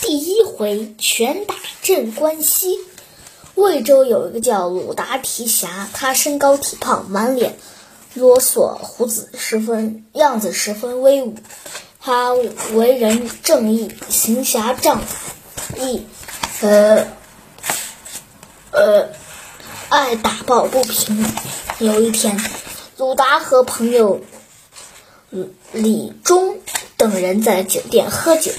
第一回拳打镇关西。魏州有一个叫鲁达提辖，他身高体胖，满脸啰嗦胡子，十分样子十分威武。他为人正义，行侠仗义，呃呃，爱打抱不平。有一天，鲁达和朋友李忠等人在酒店喝酒。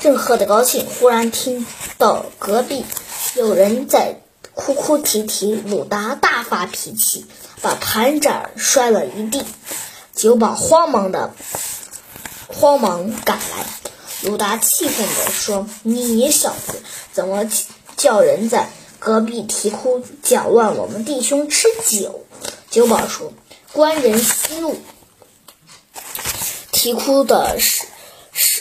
正喝得高兴，忽然听到隔壁有人在哭哭啼啼。鲁达大发脾气，把盘盏摔了一地。酒保慌忙的慌忙赶来，鲁达气愤地说：“你小子怎么叫人在隔壁啼哭，搅乱我们弟兄吃酒？”酒保说：“官人息怒，啼哭的是。”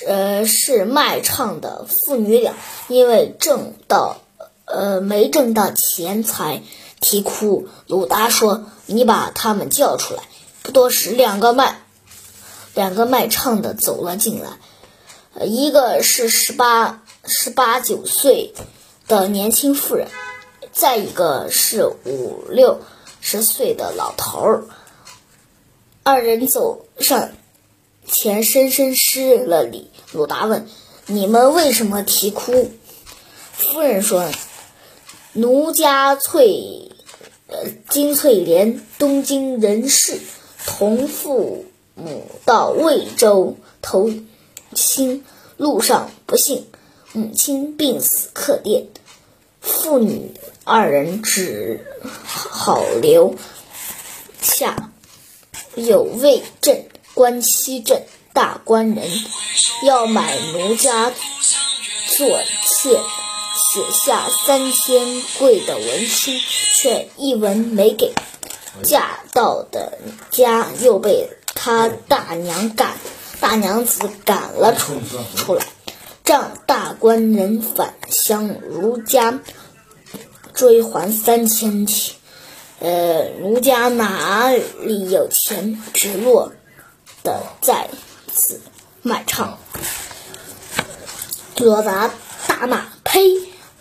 呃，是卖唱的父女俩，因为挣到呃没挣到钱财啼哭。鲁达说：“你把他们叫出来。”不多时，两个卖两个卖唱的走了进来，一个是十八十八九岁的年轻妇人，再一个是五六十岁的老头儿。二人走上。前深深施了礼，鲁达问：“你们为什么啼哭？”夫人说：“奴家翠，呃，金翠莲东京人士，同父母到魏州投亲，路上不幸，母亲病死客店，父女二人只好留下有魏镇。”关西镇大官人要买奴家做妾，写下三千贵的文书，却一文没给。嫁到的家又被他大娘赶，大娘子赶了出出来，让大官人返乡儒家追还三千钱。呃，奴家哪里有钱，只落。的再次卖唱，罗达大骂：“呸！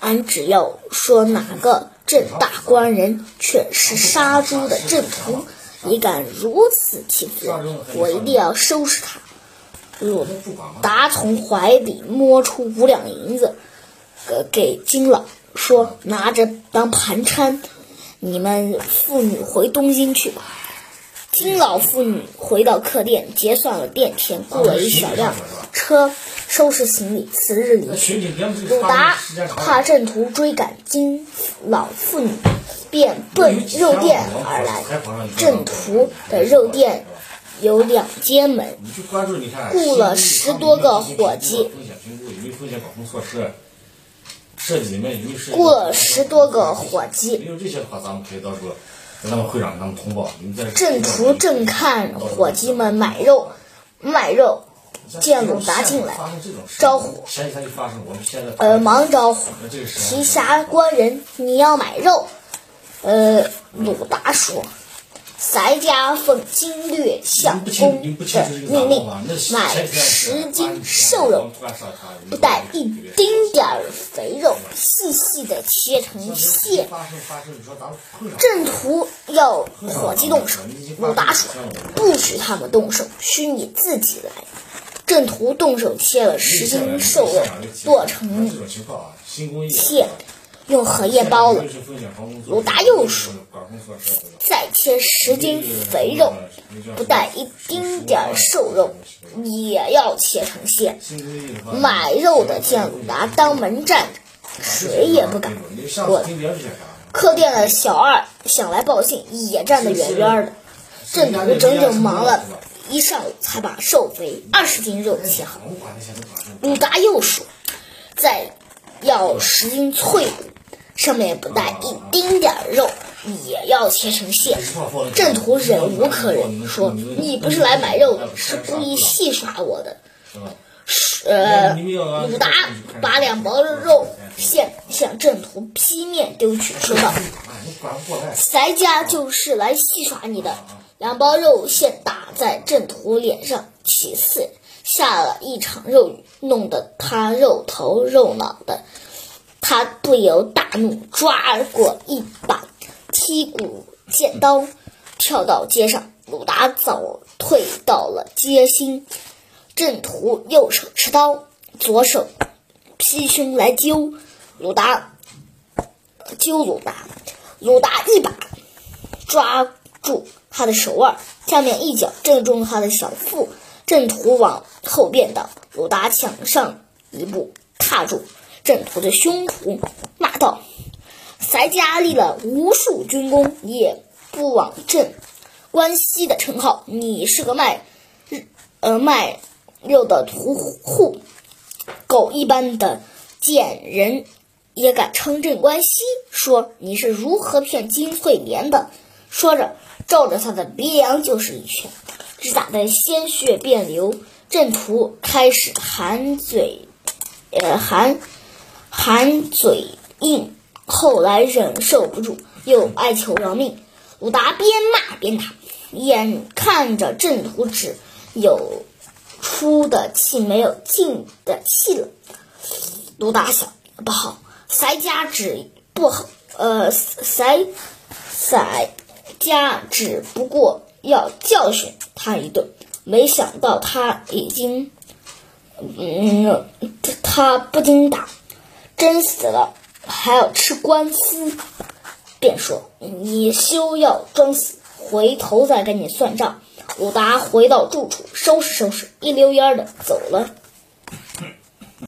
俺只要说哪个镇大官人却是杀猪的镇屠，你敢如此欺负人，我一定要收拾他！”鲁达从怀里摸出五两银子，给，给金老说：“拿着当盘缠，你们妇女回东京去吧。”金老妇女回到客店，结算了店钱，雇了一小辆车收拾行李，次日离去。鲁达怕郑屠追赶金老妇女，便奔肉店而来。郑屠的肉店有两间门，雇了十多个伙计，雇了十多个伙计。跟他们会长，他们通报。正途正看伙计们买肉，卖肉，见鲁达进来，招呼，呃，忙招呼，提辖官人，你要买肉？呃，鲁达说。咱家奉经略相公的命令，买十斤瘦肉，不带一丁点儿肥肉，细细的切成馅。正途要伙计动手，鲁达说不许他们动手，需你自己来。正途动手切了十斤瘦肉，剁成馅。用荷叶包了。鲁达又说：“再切十斤肥肉，不带一丁点儿瘦肉，也要切成馅。”买肉的见鲁达当门站着，谁也不敢过来。客店的小二想来报信，也站得远远的。郑屠整整忙了一上午，才把瘦肥二十斤肉切好。鲁达又说：“再要十斤脆骨。”上面不带一丁点儿肉，也要切成馅。郑屠忍无可忍，说：“你不是来买肉的，是故意戏耍我的。”呃，鲁达把两包肉馅向郑屠劈面丢去，说道：“咱家就是来戏耍你的。”两包肉馅打在郑屠脸上其次，下了一场肉雨，弄得他肉头肉脑的。他不由大怒，抓过一把剔骨剑刀，跳到街上。鲁达早退到了街心，郑屠右手持刀，左手劈胸来揪鲁达，揪鲁达。鲁达一把抓住他的手腕，下面一脚正中他的小腹。郑屠往后便倒，鲁达抢上一步，踏住郑屠的胸脯，骂道：“咱家立了无数军功，也不枉朕。”关西的称号，你是个卖，呃卖肉的屠户，狗一般的贱人也敢称镇关西？说你是如何骗金翠莲的？说着，照着他的鼻梁就是一拳，只打得鲜血遍流。郑屠开始含嘴，呃含含嘴硬，后来忍受不住，又哀求饶命。鲁达边骂边打。眼看着郑屠只有出的气没有进的气了，鲁达想不好，塞家只不好，呃，塞塞家只不过要教训他一顿，没想到他已经，嗯，他不经打，真死了还要吃官司，便说你休要装死。回头再跟你算账。鲁达回到住处，收拾收拾，一溜烟的走了。